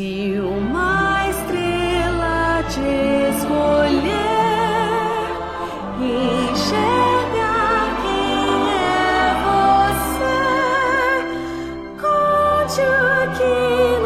Se uma estrela te escolher, enxergar quem é você, conte aquilo.